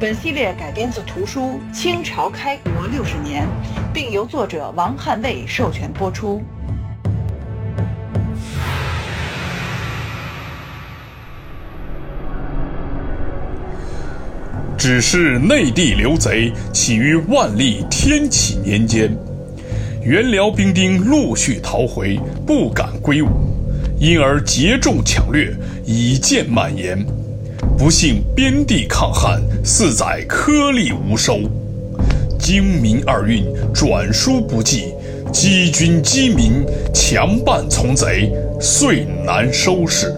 本系列改编自图书《清朝开国六十年》，并由作者王汉卫授权播出。只是内地流贼起于万历天启年间，元辽兵丁陆续逃回，不敢归伍。因而结众抢掠，以渐蔓延。不幸边地抗旱，四载颗粒无收。京民二运转输不济，积军积民，强办从贼，遂难收拾。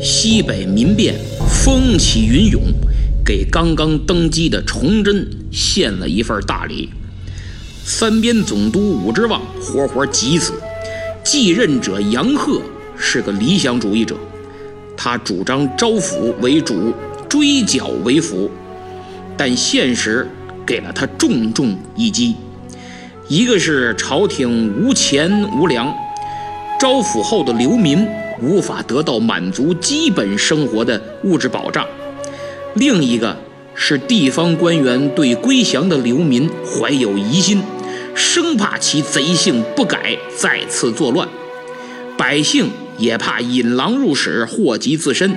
西北民变风起云涌，给刚刚登基的崇祯献了一份大礼。三边总督武之望活活急死。继任者杨鹤是个理想主义者，他主张招抚为主，追剿为辅，但现实给了他重重一击。一个是朝廷无钱无粮，招抚后的流民无法得到满足基本生活的物质保障；另一个是地方官员对归降的流民怀有疑心。生怕其贼性不改，再次作乱；百姓也怕引狼入室，祸及自身，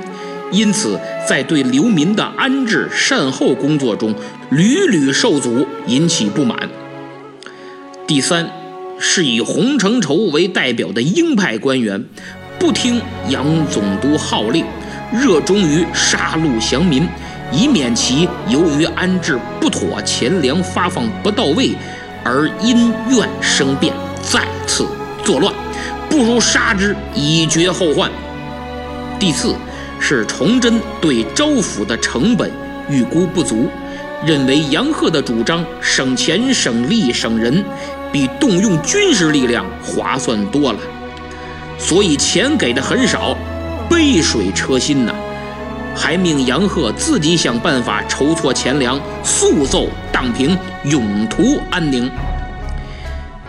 因此在对流民的安置善后工作中屡屡受阻，引起不满。第三，是以洪承畴为代表的鹰派官员，不听杨总督号令，热衷于杀戮降民，以免其由于安置不妥，钱粮发放不到位。而因怨生变，再次作乱，不如杀之以绝后患。第四是崇祯对招抚的成本预估不足，认为杨鹤的主张省钱省力省人，比动用军事力量划算多了，所以钱给的很少，杯水车薪呐。还命杨鹤自己想办法筹措钱粮，速奏荡平，永图安宁。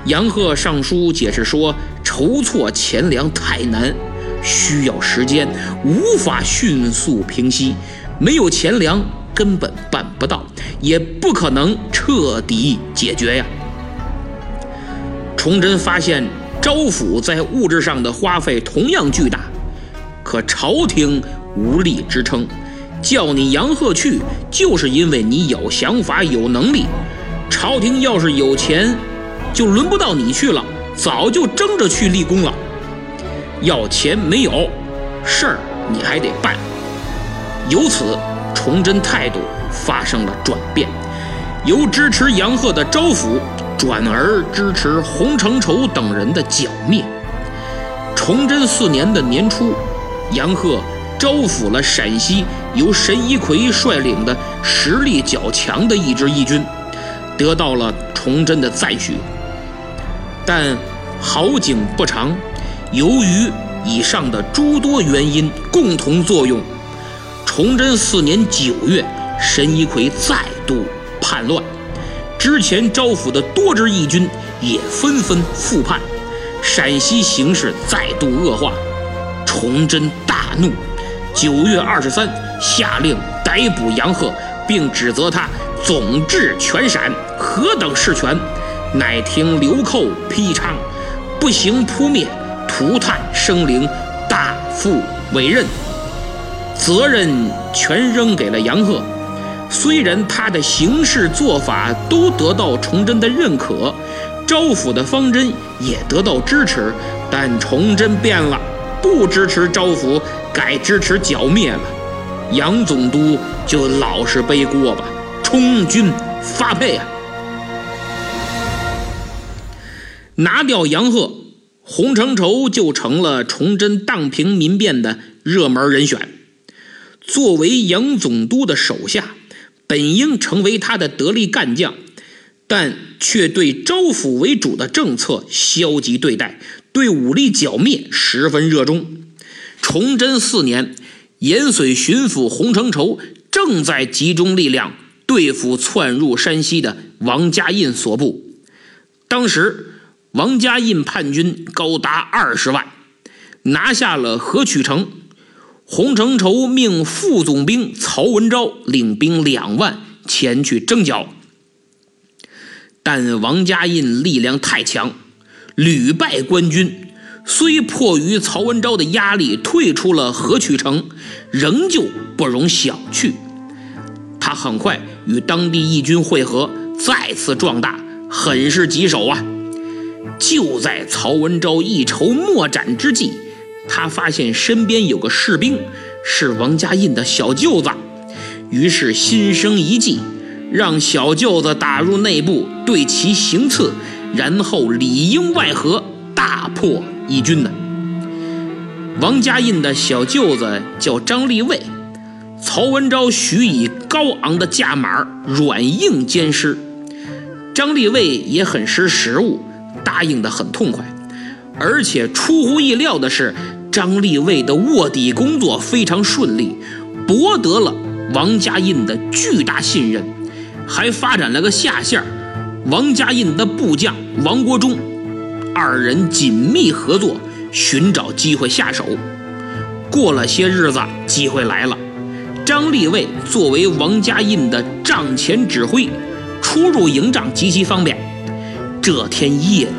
杨鹤上书解释说，筹措钱粮太难，需要时间，无法迅速平息。没有钱粮，根本办不到，也不可能彻底解决呀。崇祯发现招抚在物质上的花费同样巨大，可朝廷。无力支撑，叫你杨鹤去，就是因为你有想法、有能力。朝廷要是有钱，就轮不到你去了，早就争着去立功了。要钱没有，事儿你还得办。由此，崇祯态度发生了转变，由支持杨鹤的招抚，转而支持洪承畴等人的剿灭。崇祯四年的年初，杨鹤。招抚了陕西由神一奎率领的实力较强的一支义军，得到了崇祯的赞许。但好景不长，由于以上的诸多原因共同作用，崇祯四年九月，神一奎再度叛乱，之前招抚的多支义军也纷纷复叛，陕西形势再度恶化，崇祯大怒。九月二十三，下令逮捕杨鹤，并指责他总治全陕，何等事权？乃听流寇披昌，不行扑灭，涂炭生灵，大负委任，责任全扔给了杨鹤。虽然他的行事做法都得到崇祯的认可，招抚的方针也得到支持，但崇祯变了，不支持招抚。改支持剿灭了，杨总督就老实背锅吧，充军发配啊！拿掉杨鹤，洪承畴就成了崇祯荡平民变的热门人选。作为杨总督的手下，本应成为他的得力干将，但却对招抚为主的政策消极对待，对武力剿灭十分热衷。崇祯四年，延绥巡抚洪承畴正在集中力量对付窜入山西的王家印所部。当时，王家印叛军高达二十万，拿下了河曲城。洪承畴命副总兵曹文昭领兵两万前去征剿，但王家印力量太强，屡败官军。虽迫于曹文昭的压力退出了河曲城，仍旧不容小觑。他很快与当地义军会合，再次壮大，很是棘手啊！就在曹文昭一筹莫展之际，他发现身边有个士兵是王家印的小舅子，于是心生一计，让小舅子打入内部对其行刺，然后里应外合，大破。义军呢？王家印的小舅子叫张立卫，曹文昭许以高昂的价码软硬兼施。张立卫也很识时务，答应的很痛快。而且出乎意料的是，张立卫的卧底工作非常顺利，博得了王家印的巨大信任，还发展了个下线王家印的部将王国忠。二人紧密合作，寻找机会下手。过了些日子，机会来了。张立卫作为王家印的帐前指挥，出入营帐极其方便。这天夜里，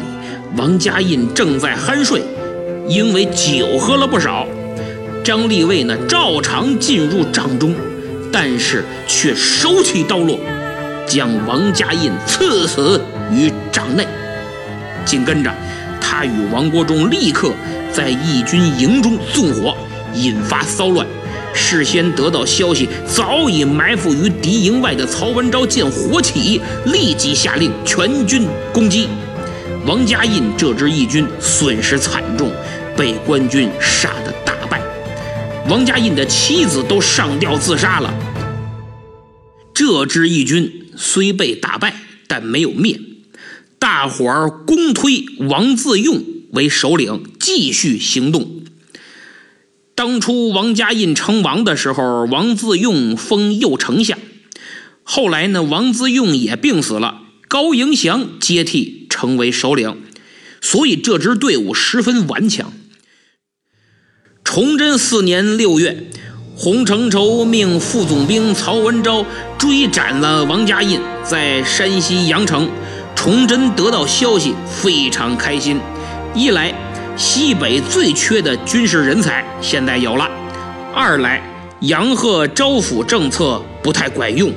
王家印正在酣睡，因为酒喝了不少，张立卫呢照常进入帐中，但是却手起刀落，将王家印刺死于帐内。紧跟着，他与王国忠立刻在义军营中纵火，引发骚乱。事先得到消息，早已埋伏于敌营外的曹文昭见火起，立即下令全军攻击。王家印这支义军损失惨重，被官军杀得大败。王家印的妻子都上吊自杀了。这支义军虽被打败，但没有灭。大伙儿公推王自用为首领，继续行动。当初王家印称王的时候，王自用封右丞相。后来呢，王自用也病死了，高迎祥接替成为首领。所以这支队伍十分顽强。崇祯四年六月，洪承畴命副总兵曹文昭追斩了王家印，在山西阳城。崇祯得到消息非常开心，一来西北最缺的军事人才现在有了；二来杨鹤招抚政策不太管用，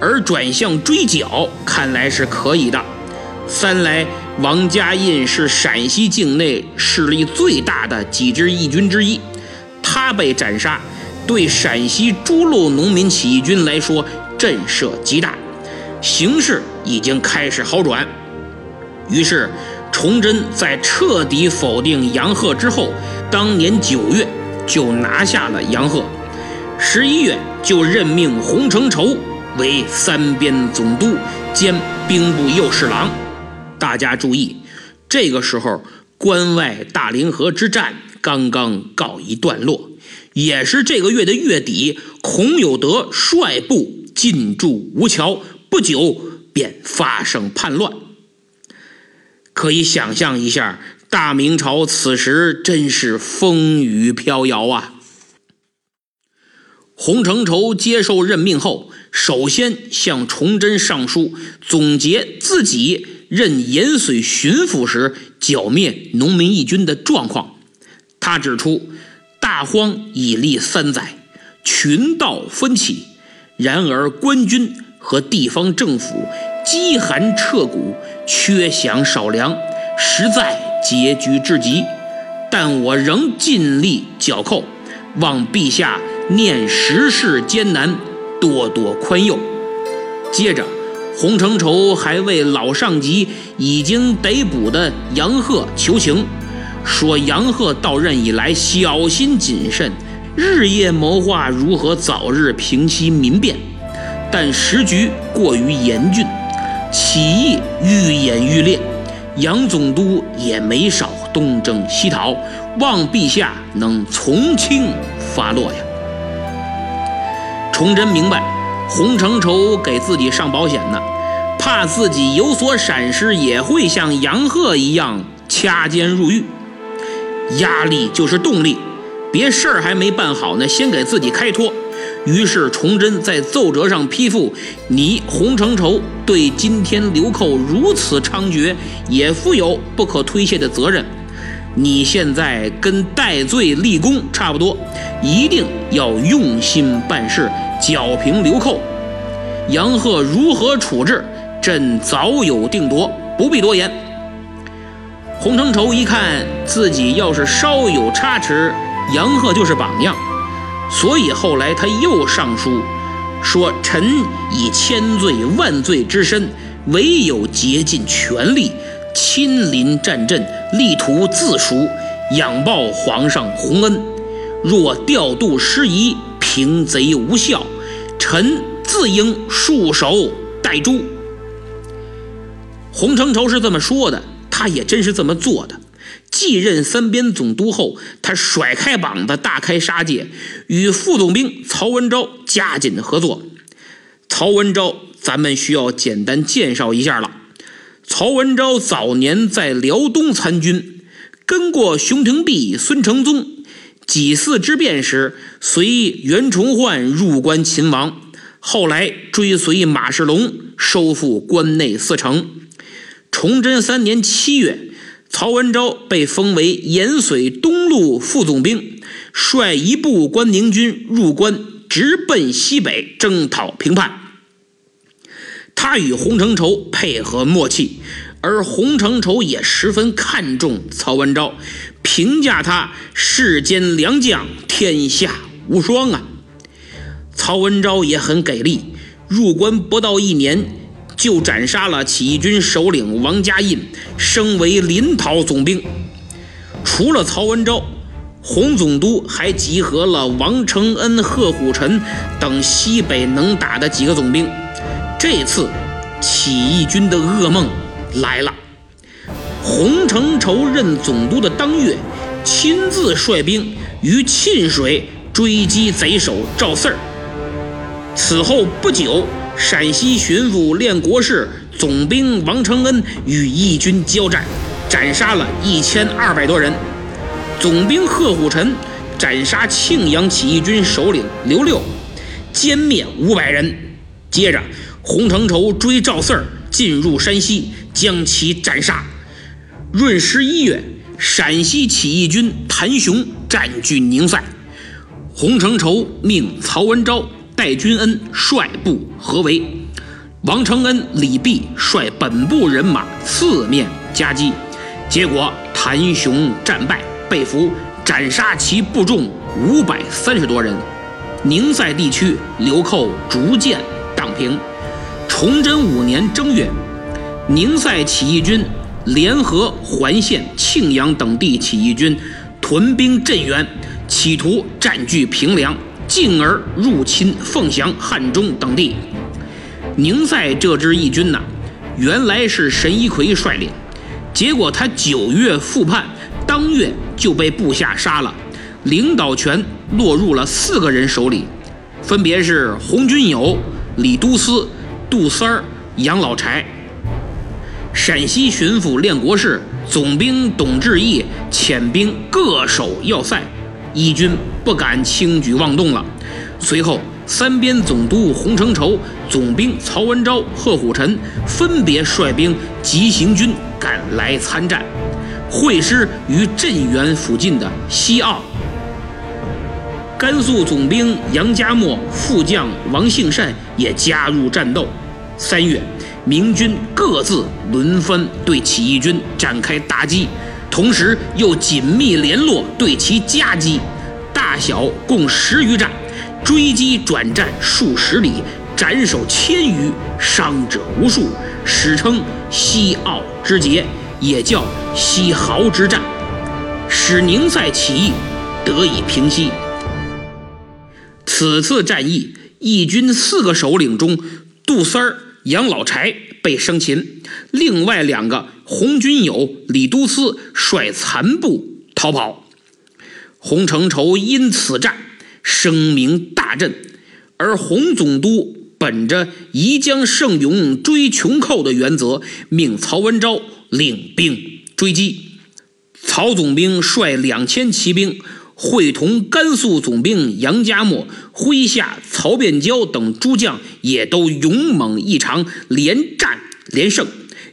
而转向追剿看来是可以的；三来王家印是陕西境内势力最大的几支义军之一，他被斩杀，对陕西诸路农民起义军来说震慑极大。形势已经开始好转，于是崇祯在彻底否定杨鹤之后，当年九月就拿下了杨鹤，十一月就任命洪承畴为三边总督兼兵部右侍郎。大家注意，这个时候关外大凌河之战刚刚告一段落，也是这个月的月底，孔有德率部进驻吴桥。不久便发生叛乱，可以想象一下，大明朝此时真是风雨飘摇啊！洪承畴接受任命后，首先向崇祯上书，总结自己任延绥巡抚时剿灭农民义军的状况。他指出，大荒已历三载，群盗纷起，然而官军。和地方政府饥寒彻骨，缺饷少粮，实在拮据至极。但我仍尽力剿寇，望陛下念时事艰难，多多宽宥。接着，洪承畴还为老上级已经逮捕的杨鹤求情，说杨鹤到任以来小心谨慎，日夜谋划如何早日平息民变。但时局过于严峻，起义愈演愈烈，杨总督也没少东征西讨，望陛下能从轻发落呀。崇祯明白，洪承畴给自己上保险呢，怕自己有所闪失，也会像杨鹤一样掐尖入狱。压力就是动力，别事儿还没办好呢，先给自己开脱。于是，崇祯在奏折上批复：你洪承畴对今天流寇如此猖獗，也负有不可推卸的责任。你现在跟戴罪立功差不多，一定要用心办事，剿平流寇。杨鹤如何处置，朕早有定夺，不必多言。洪承畴一看自己要是稍有差池，杨鹤就是榜样。所以后来他又上书说：“臣以千罪万罪之身，唯有竭尽全力，亲临战阵，力图自赎，仰报皇上洪恩。若调度失宜，平贼无效，臣自应束手待诛。”洪承畴是这么说的，他也真是这么做的。继任三边总督后，他甩开膀子，大开杀戒，与副总兵曹文昭加紧合作。曹文昭，咱们需要简单介绍一下了。曹文昭早年在辽东参军，跟过熊廷弼、孙承宗。几次之变时，随袁崇焕入关擒王，后来追随马世龙收复关内四城。崇祯三年七月。曹文昭被封为延绥东路副总兵，率一部关宁军入关，直奔西北征讨平叛。他与洪承畴配合默契，而洪承畴也十分看重曹文昭，评价他世间良将，天下无双啊。曹文昭也很给力，入关不到一年。就斩杀了起义军首领王家印，升为临洮总兵。除了曹文昭，洪总督还集合了王承恩、贺虎臣等西北能打的几个总兵。这次起义军的噩梦来了。洪承畴任总督的当月，亲自率兵于沁水追击贼首赵四儿。此后不久。陕西巡抚练国士总兵王承恩与义军交战，斩杀了一千二百多人。总兵贺虎臣斩杀庆阳起义军首领刘六，歼灭五百人。接着，洪承畴追赵四儿进入山西，将其斩杀。闰十一月，陕西起义军谭雄占据宁塞，洪承畴命曹文昭。戴君恩率部合围，王承恩、李弼率本部人马四面夹击，结果谭雄战败被俘，斩杀其部众五百三十多人。宁塞地区流寇逐渐荡平。崇祯五年正月，宁塞起义军联合环县、庆阳等地起义军，屯兵镇原，企图占据平凉。进而入侵凤翔、汉中等地。宁塞这支义军呢，原来是神一奎率领，结果他九月复叛，当月就被部下杀了，领导权落入了四个人手里，分别是洪君友、李都司、杜三儿、杨老柴。陕西巡抚练国士、总兵董志义遣兵各守要塞。义军不敢轻举妄动了。随后，三边总督洪承畴、总兵曹文昭、贺虎臣分别率兵急行军赶来参战，会师于镇远附近的西澳。甘肃总兵杨家默、副将王兴善也加入战斗。三月，明军各自轮番对起义军展开打击。同时又紧密联络，对其夹击，大小共十余战，追击转战数十里，斩首千余，伤者无数，史称西奥之捷，也叫西濠之战，使宁塞起义得以平息。此次战役义军四个首领中，杜三儿、杨老柴被生擒，另外两个洪军友、李都司率残部逃跑。洪承畴因此战声名大振，而洪总督本着宜将胜勇追穷寇的原则，命曹文昭领兵追击。曹总兵率两千骑兵。会同甘肃总兵杨家默麾下曹变蛟等诸将也都勇猛异常，连战连胜，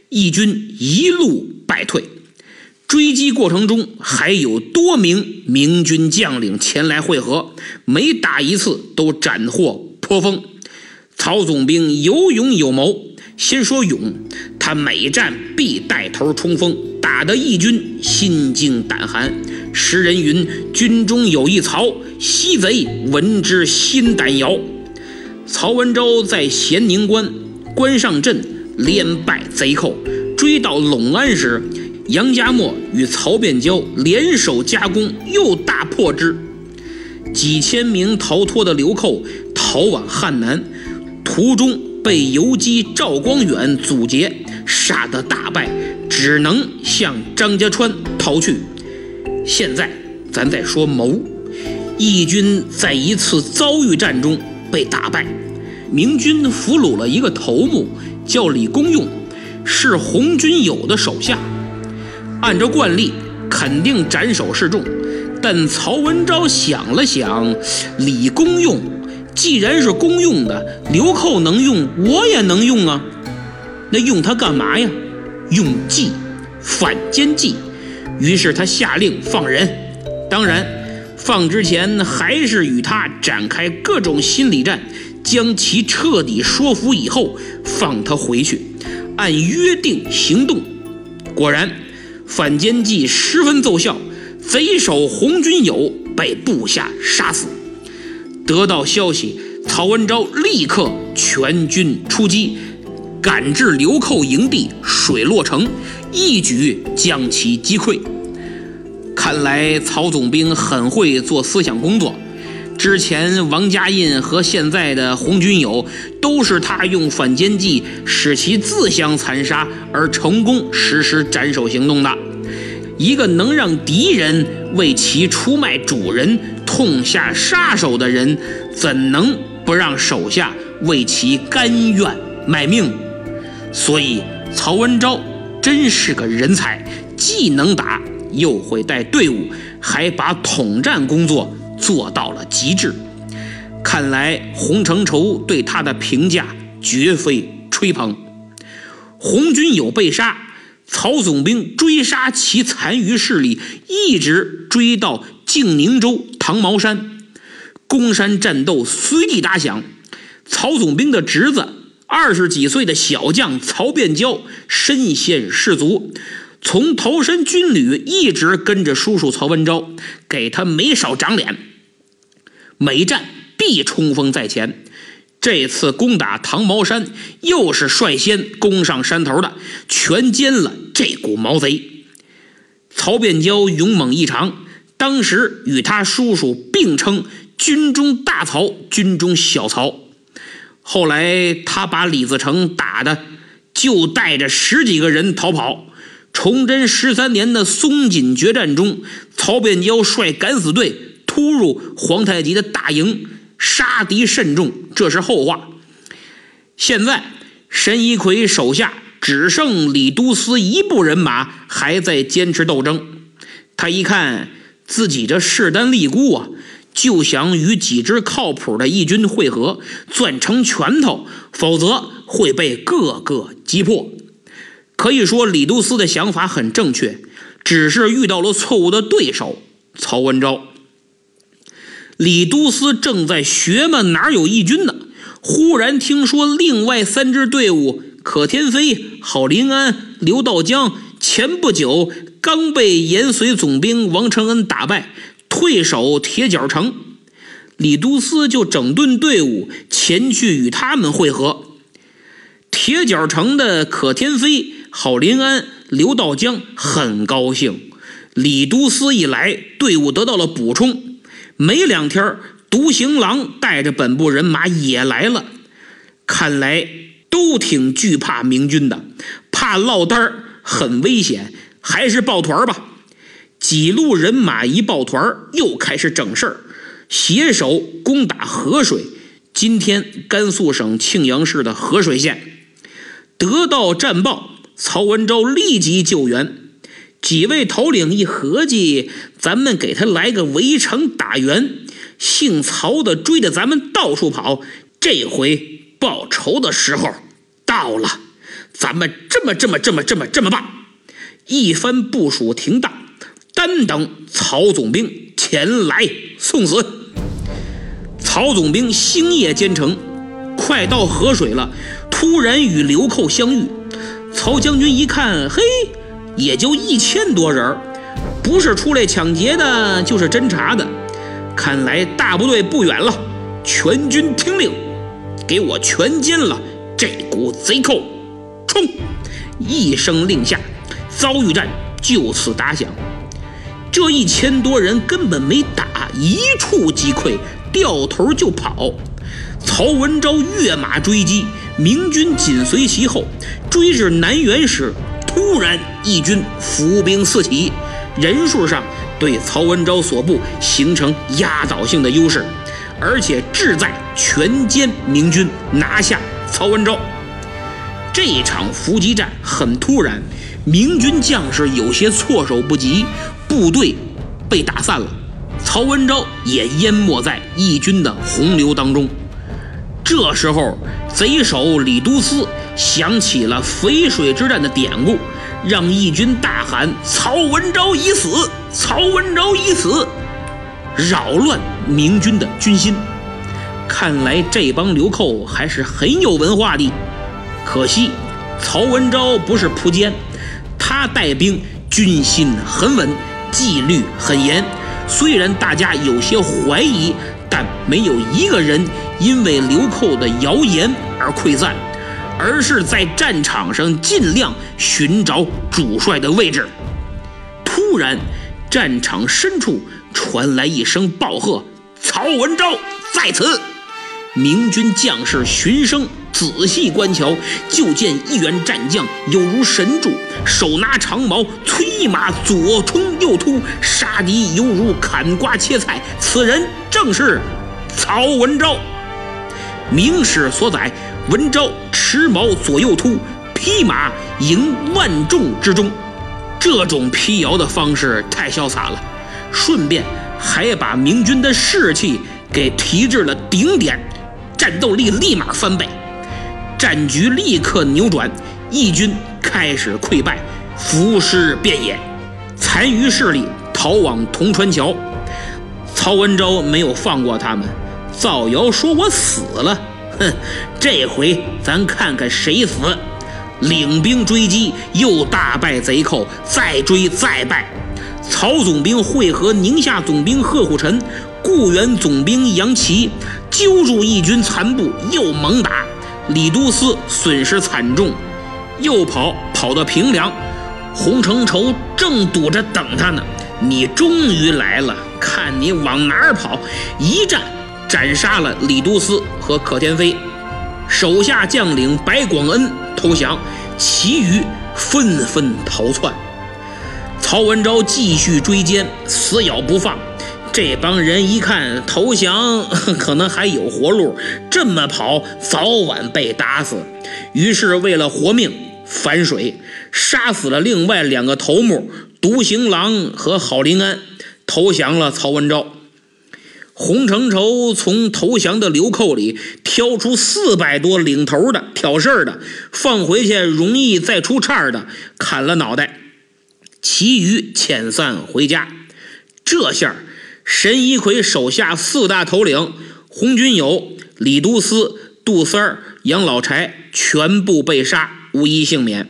义军一路败退。追击过程中还有多名明军将领前来会合，每打一次都斩获颇丰。曹总兵有勇有谋。先说勇，他每战必带头冲锋，打得义军心惊胆寒。诗人云：“军中有一曹，西贼闻之心胆摇。”曹文昭在咸宁关关上阵，连败贼寇，追到陇安时，杨家默与曹变蛟联手夹攻，又大破之。几千名逃脱的流寇逃往汉南，途中。被游击赵光远阻截，杀得大败，只能向张家川逃去。现在咱再说谋，义军在一次遭遇战中被打败，明军俘虏了一个头目，叫李公用，是洪军友的手下。按照惯例，肯定斩首示众，但曹文昭想了想，李公用。既然是公用的，流寇能用，我也能用啊。那用它干嘛呀？用计，反间计。于是他下令放人。当然，放之前还是与他展开各种心理战，将其彻底说服以后，放他回去，按约定行动。果然，反间计十分奏效，贼首洪军友被部下杀死。得到消息，曹文昭立刻全军出击，赶至流寇营地水洛城，一举将其击溃。看来曹总兵很会做思想工作。之前王家印和现在的洪军友，都是他用反间计使其自相残杀，而成功实施斩首行动的。一个能让敌人为其出卖主人。痛下杀手的人，怎能不让手下为其甘愿卖命？所以曹文昭真是个人才，既能打，又会带队伍，还把统战工作做到了极致。看来洪承畴对他的评价绝非吹捧。洪军友被杀，曹总兵追杀其残余势力，一直追到靖宁州。唐茅山，攻山战斗随即打响。曹总兵的侄子，二十几岁的小将曹变蛟，身先士卒，从投身军旅一直跟着叔叔曹文昭，给他没少长脸。每战必冲锋在前。这次攻打唐茅山，又是率先攻上山头的，全歼了这股毛贼。曹变蛟勇猛异常。当时与他叔叔并称“军中大曹，军中小曹”。后来他把李自成打的，就带着十几个人逃跑。崇祯十三年的松锦决战中，曹变蛟率敢死队突入皇太极的大营，杀敌甚众，这是后话。现在神一奎手下只剩李都司一部人马还在坚持斗争。他一看。自己这势单力孤啊，就想与几支靠谱的义军会合，攥成拳头，否则会被各个击破。可以说，李都司的想法很正确，只是遇到了错误的对手曹文昭。李都司正在学嘛，哪有义军呢？忽然听说另外三支队伍，可天飞、郝林安、刘道江，前不久。刚被延绥总兵王承恩打败，退守铁角城，李都司就整顿队伍前去与他们会合。铁角城的可天飞、郝林安、刘道江很高兴，李都司一来，队伍得到了补充。没两天，独行狼带着本部人马也来了，看来都挺惧怕明军的，怕落单很危险，还是抱团吧。几路人马一抱团，又开始整事儿，携手攻打河水。今天甘肃省庆阳市的河水县得到战报，曹文昭立即救援。几位头领一合计，咱们给他来个围城打援。姓曹的追着咱们到处跑，这回报仇的时候到了。咱们这么这么这么这么这么办？一番部署停当，单等曹总兵前来送死。曹总兵星夜兼程，快到河水了，突然与流寇相遇。曹将军一看，嘿，也就一千多人不是出来抢劫的，就是侦查的。看来大部队不远了，全军听令，给我全歼了这股贼寇！冲！一声令下，遭遇战就此打响。这一千多人根本没打，一触即溃，掉头就跑。曹文昭跃马追击，明军紧随其后。追至南垣时，突然义军伏兵四起，人数上。对曹文昭所部形成压倒性的优势，而且志在全歼明军，拿下曹文昭。这场伏击战很突然，明军将士有些措手不及，部队被打散了，曹文昭也淹没在义军的洪流当中。这时候，贼首李都司想起了淝水之战的典故。让义军大喊：“曹文昭已死！曹文昭已死！”扰乱明军的军心。看来这帮流寇还是很有文化的。可惜曹文昭不是仆监，他带兵军心很稳，纪律很严。虽然大家有些怀疑，但没有一个人因为流寇的谣言而溃散。而是在战场上尽量寻找主帅的位置。突然，战场深处传来一声暴喝：“曹文昭在此！”明军将士循声仔细观瞧，就见一员战将有如神助，手拿长矛，催马左冲右突，杀敌犹如砍瓜切菜。此人正是曹文昭。明史所载。文昭持矛左右突，匹马迎万众之中。这种辟谣的方式太潇洒了，顺便还把明军的士气给提至了顶点，战斗力立马翻倍，战局立刻扭转，义军开始溃败，伏尸遍野，残余势力逃往铜川桥。曹文昭没有放过他们，造谣说我死了。哼，这回咱看看谁死！领兵追击，又大败贼寇，再追再败。曹总兵会合宁夏总兵贺虎臣、固原总兵杨琦，揪住义军残部，又猛打。李都司损失惨重，又跑跑到平凉。洪承畴正堵着等他呢。你终于来了，看你往哪儿跑！一战。斩杀了李都司和可天飞，手下将领白广恩投降，其余纷纷逃窜。曹文昭继续追歼，死咬不放。这帮人一看投降 可能还有活路，这么跑早晚被打死。于是为了活命，反水杀死了另外两个头目独行郎和郝林安，投降了曹文昭。洪承畴从投降的流寇里挑出四百多领头的挑事儿的，放回去容易再出岔的，砍了脑袋，其余遣散回家。这下，神一奎手下四大头领洪军友、李都司、杜三儿、杨老柴全部被杀，无一幸免。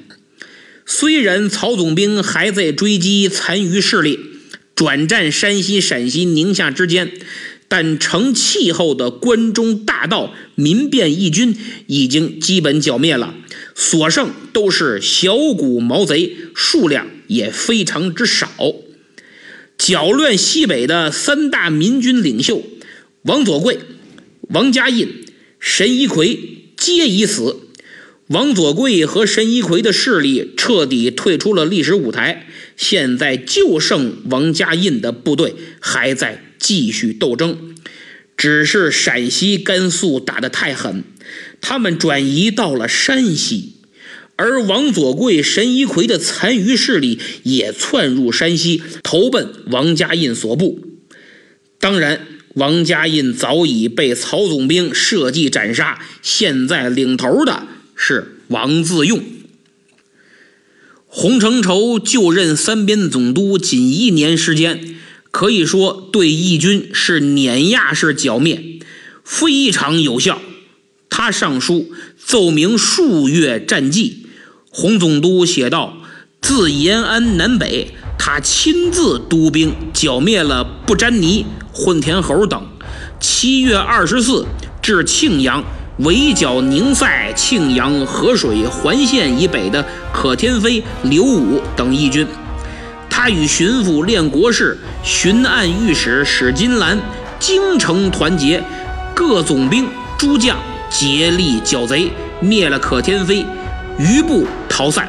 虽然曹总兵还在追击残余势力，转战山西、陕西、宁夏之间。但成气候的关中大道民变义军已经基本剿灭了，所剩都是小股毛贼，数量也非常之少。搅乱西北的三大民军领袖王佐贵、王家印、神一奎皆已死。王佐贵和神一奎的势力彻底退出了历史舞台，现在就剩王家印的部队还在继续斗争。只是陕西、甘肃打得太狠，他们转移到了山西，而王佐贵、神一奎的残余势力也窜入山西，投奔王家印所部。当然，王家印早已被曹总兵设计斩杀，现在领头的。是王自用。洪承畴就任三边总督仅一年时间，可以说对义军是碾压式剿灭，非常有效。他上书奏明数月战绩，洪总督写道：自延安南北，他亲自督兵剿灭了不沾泥、混田猴等。七月二十四至庆阳。围剿宁塞、庆阳、河水环县以北的可天飞、刘武等义军，与巡抚练国事、巡按御史史金兰京城团结，各总兵诸将竭力剿贼，灭了可天飞，余部逃散。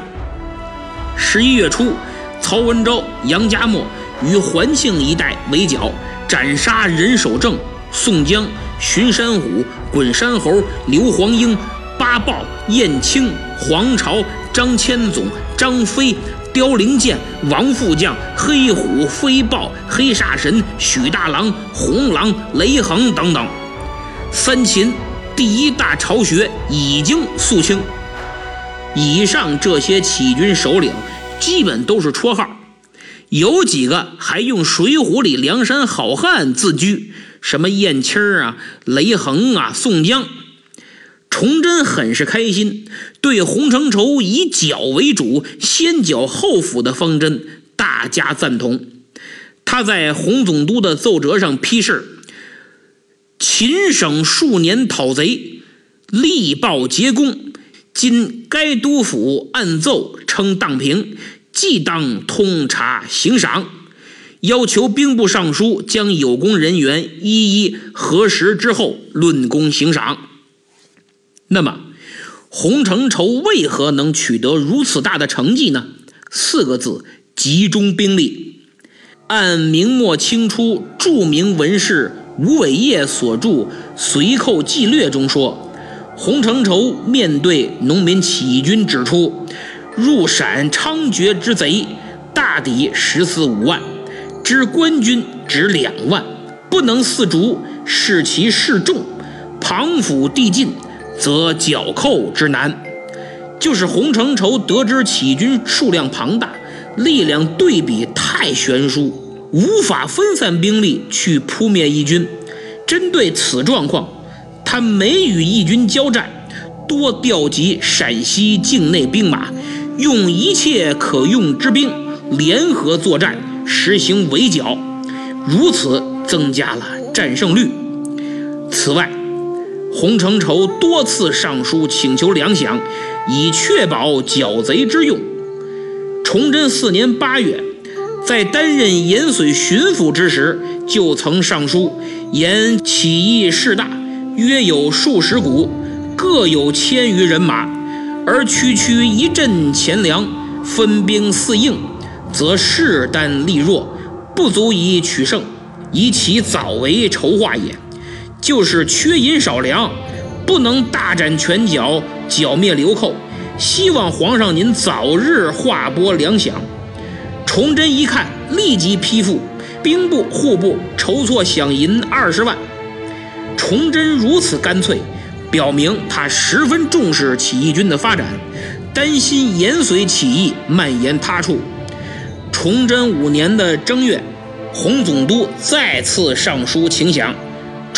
十一月初，曹文昭、杨家默于环庆一带围剿，斩杀任守正、宋江。巡山虎、滚山猴、刘黄英、八豹、燕青、黄巢、张千总、张飞、凋零剑、王副将、黑虎、飞豹、黑煞神、许大郎、红狼、雷横等等，三秦第一大巢穴已经肃清。以上这些起军首领，基本都是绰号，有几个还用《水浒》里梁山好汉自居。什么燕青啊，雷横啊，宋江，崇祯很是开心，对洪承畴以剿为主，先剿后抚的方针大加赞同。他在洪总督的奏折上批示：秦省数年讨贼，力报捷功，今该督府按奏称荡平，即当通查行赏。要求兵部尚书将有功人员一一核实之后论功行赏。那么，洪承畴为何能取得如此大的成绩呢？四个字：集中兵力。按明末清初著名文士吴伟业所著《随寇纪略》中说，洪承畴面对农民起义军，指出入陕猖獗之贼，大抵十四五万。知官军只两万，不能四逐，视其势众，庞府地近，则剿寇之难。就是洪承畴得知起义军数量庞大，力量对比太悬殊，无法分散兵力去扑灭义军。针对此状况，他没与义军交战，多调集陕西境内兵马，用一切可用之兵联合作战。实行围剿，如此增加了战胜率。此外，洪承畴多次上书请求粮饷，以确保剿贼之用。崇祯四年八月，在担任延绥巡抚之时，就曾上书言起义势大，约有数十股，各有千余人马，而区区一阵钱粮，分兵四应。则势单力弱，不足以取胜，以其早为筹划也。就是缺银少粮，不能大展拳脚剿灭流寇。希望皇上您早日划拨粮饷。崇祯一看，立即批复兵部、户部筹措饷银二十万。崇祯如此干脆，表明他十分重视起义军的发展，担心延绥起义蔓延他处。崇祯五年的正月，洪总督再次上书请饷，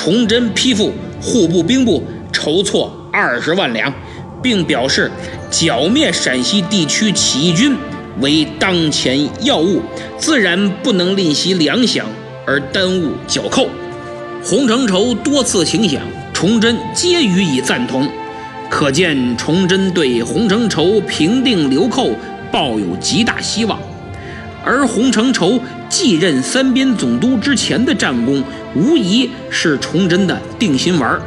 崇祯批复户部、兵部筹措二十万两，并表示剿灭陕西地区起义军为当前要务，自然不能吝惜粮饷而耽误剿寇。洪承畴多次请饷，崇祯皆予以赞同，可见崇祯对洪承畴平定流寇抱有极大希望。而洪承畴继任三边总督之前的战功，无疑是崇祯的定心丸。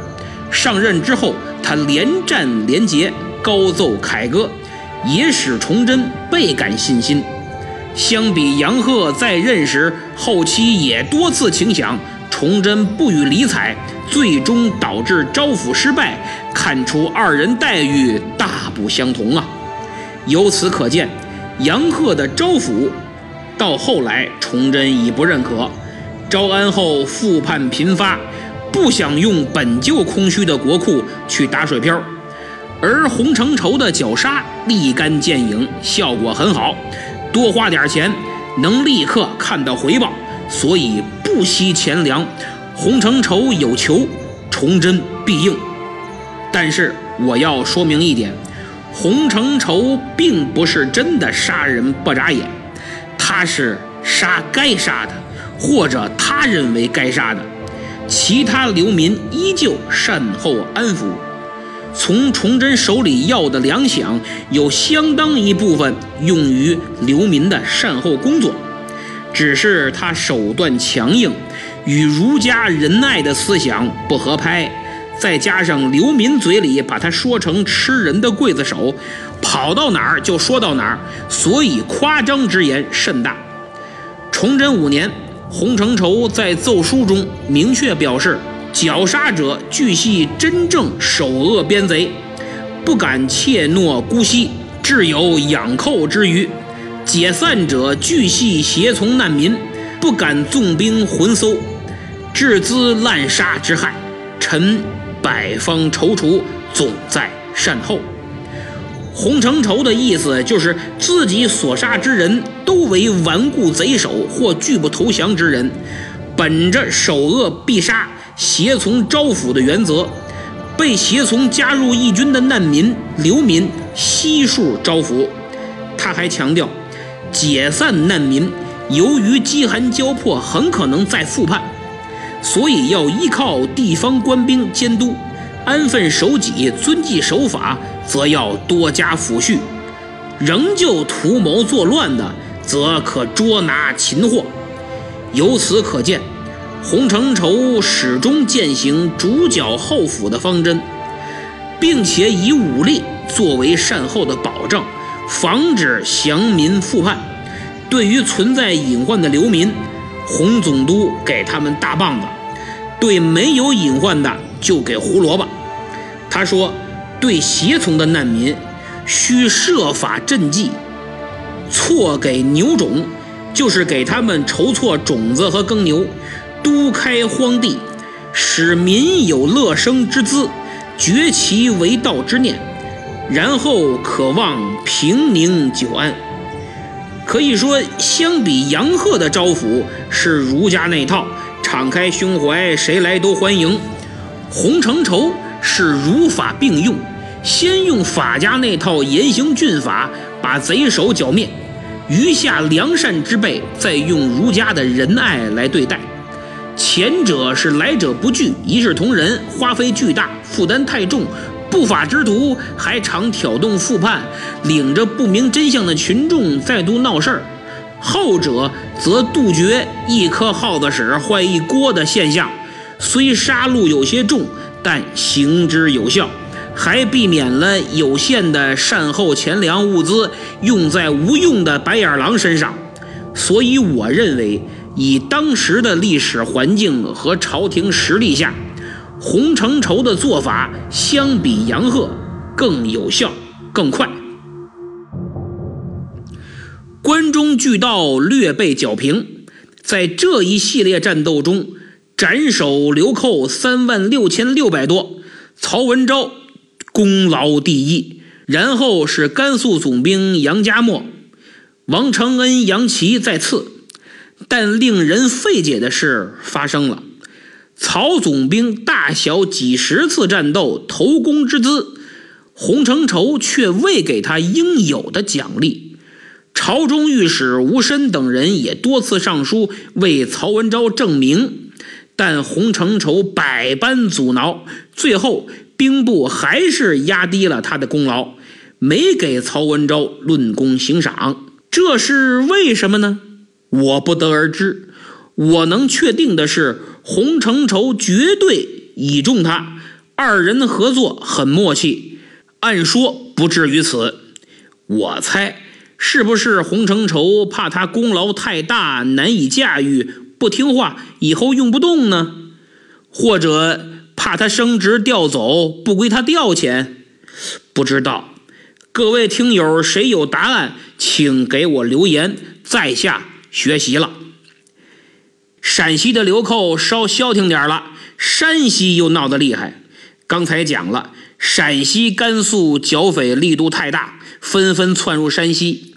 上任之后，他连战连捷，高奏凯歌，也使崇祯倍感信心。相比杨鹤在任时，后期也多次请降，崇祯不予理睬，最终导致招抚失败。看出二人待遇大不相同啊！由此可见，杨鹤的招抚到后来，崇祯已不认可。招安后复叛频发。不想用本就空虚的国库去打水漂，而洪承畴的绞杀立竿见影，效果很好，多花点钱能立刻看到回报，所以不惜钱粮。洪承畴有求，崇祯必应。但是我要说明一点，洪承畴并不是真的杀人不眨眼，他是杀该杀的，或者他认为该杀的。其他流民依旧善后安抚，从崇祯手里要的粮饷有相当一部分用于流民的善后工作，只是他手段强硬，与儒家仁爱的思想不合拍，再加上流民嘴里把他说成吃人的刽子手，跑到哪儿就说到哪儿，所以夸张之言甚大。崇祯五年。洪承畴在奏书中明确表示，绞杀者俱系真正首恶边贼，不敢怯懦姑息，至有养寇之余；解散者俱系胁从难民，不敢纵兵浑搜，致滋滥杀之害。臣百方踌躇，总在善后。洪承畴的意思就是自己所杀之人都为顽固贼首或拒不投降之人，本着首恶必杀、胁从招抚的原则，被胁从加入义军的难民、流民悉数招抚。他还强调，解散难民由于饥寒交迫，很可能再复叛，所以要依靠地方官兵监督。安分守己、遵纪守法，则要多加抚恤；仍旧图谋作乱的，则可捉拿擒获。由此可见，洪承畴始终践行主剿后抚的方针，并且以武力作为善后的保证，防止降民复叛。对于存在隐患的流民，洪总督给他们大棒子；对没有隐患的，就给胡萝卜。他说：“对胁从的难民，需设法赈济，错给牛种，就是给他们筹措种子和耕牛，都开荒地，使民有乐生之资，绝其为道之念，然后可望平宁久安。”可以说，相比杨鹤的招抚，是儒家那套，敞开胸怀，谁来都欢迎。洪承畴。是儒法并用，先用法家那套严刑峻法把贼首剿灭，余下良善之辈再用儒家的仁爱来对待。前者是来者不拒，一视同仁，花费巨大，负担太重，不法之徒还常挑动复叛，领着不明真相的群众再度闹事儿。后者则杜绝一颗耗子屎坏一锅的现象，虽杀戮有些重。但行之有效，还避免了有限的善后钱粮物资用在无用的白眼狼身上。所以，我认为以当时的历史环境和朝廷实力下，洪承畴的做法相比杨鹤更有效、更快。关中巨盗略被剿平，在这一系列战斗中。斩首流寇三万六千六百多，曹文昭功劳第一，然后是甘肃总兵杨家默、王承恩、杨琦在次。但令人费解的事发生了：曹总兵大小几十次战斗头功之资，洪承畴却未给他应有的奖励。朝中御史吴申等人也多次上书为曹文昭证明。但洪承畴百般阻挠，最后兵部还是压低了他的功劳，没给曹文昭论功行赏。这是为什么呢？我不得而知。我能确定的是，洪承畴绝对倚重他，二人合作很默契。按说不至于此，我猜是不是洪承畴怕他功劳太大，难以驾驭，不听话，以后用不动呢？或者怕他升职调走，不归他调遣？不知道。各位听友，谁有答案，请给我留言，在下学习了。陕西的流寇稍消停点了，山西又闹得厉害。刚才讲了，陕西、甘肃剿匪力度太大，纷纷窜入山西。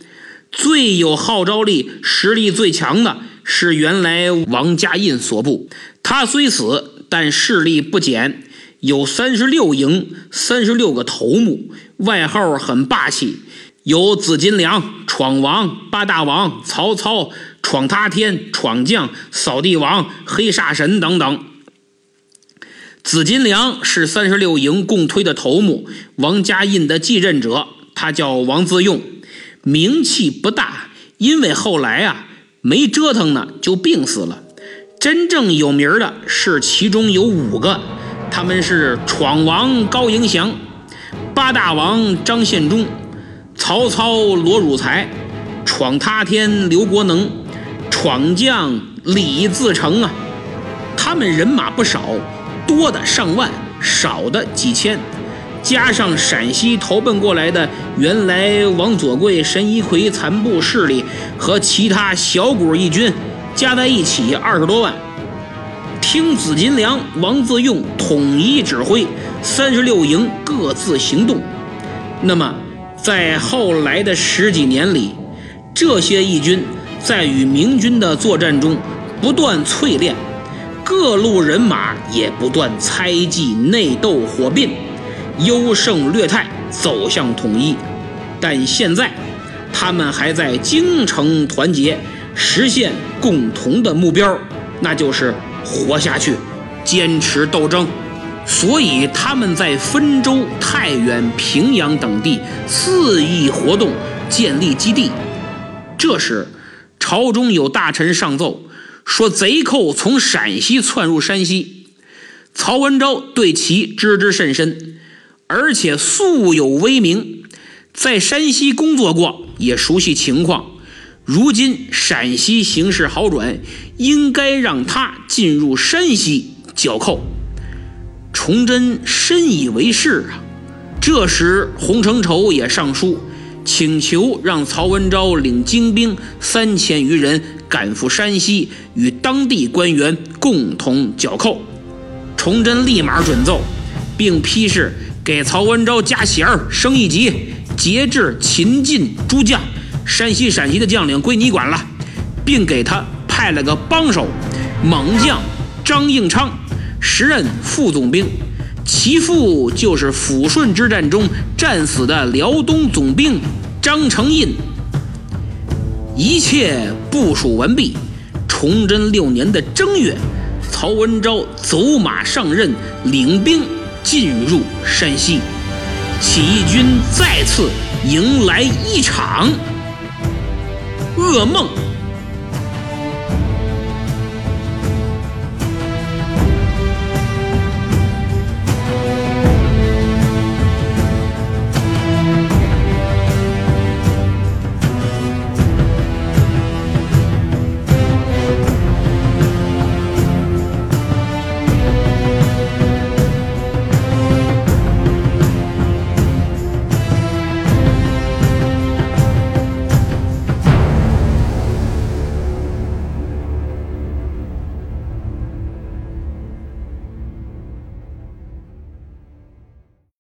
最有号召力、实力最强的是原来王家印所部。他虽死，但势力不减，有三十六营、三十六个头目，外号很霸气。有紫金梁、闯王、八大王、曹操、闯他天、闯将、扫地王、黑煞神等等。紫金梁是三十六营共推的头目，王家印的继任者，他叫王自用，名气不大，因为后来啊没折腾呢就病死了。真正有名的是其中有五个，他们是闯王高迎祥、八大王张献忠。曹操罗汝才，闯他天刘国能，闯将李自成啊，他们人马不少，多的上万，少的几千，加上陕西投奔过来的原来王左贵、神一奎残部势力和其他小股义军，加在一起二十多万。听紫金梁、王自用统一指挥，三十六营各自行动，那么。在后来的十几年里，这些义军在与明军的作战中不断淬炼，各路人马也不断猜忌、内斗、火并，优胜劣汰，走向统一。但现在，他们还在精诚团结，实现共同的目标，那就是活下去，坚持斗争。所以他们在汾州、太原、平阳等地肆意活动，建立基地。这时，朝中有大臣上奏说，贼寇从陕西窜入山西。曹文昭对其知之甚深，而且素有威名，在山西工作过，也熟悉情况。如今陕西形势好转，应该让他进入山西剿寇。崇祯深以为是啊。这时，洪承畴也上书，请求让曹文昭领精兵三千余人赶赴山西，与当地官员共同剿寇。崇祯立马准奏，并批示给曹文昭加衔升一级，节制秦晋诸将，山西、陕西的将领归你管了，并给他派了个帮手，猛将张应昌。时任副总兵，其父就是抚顺之战中战死的辽东总兵张承印。一切部署完毕，崇祯六年的正月，曹文昭走马上任，领兵进入山西，起义军再次迎来一场噩梦。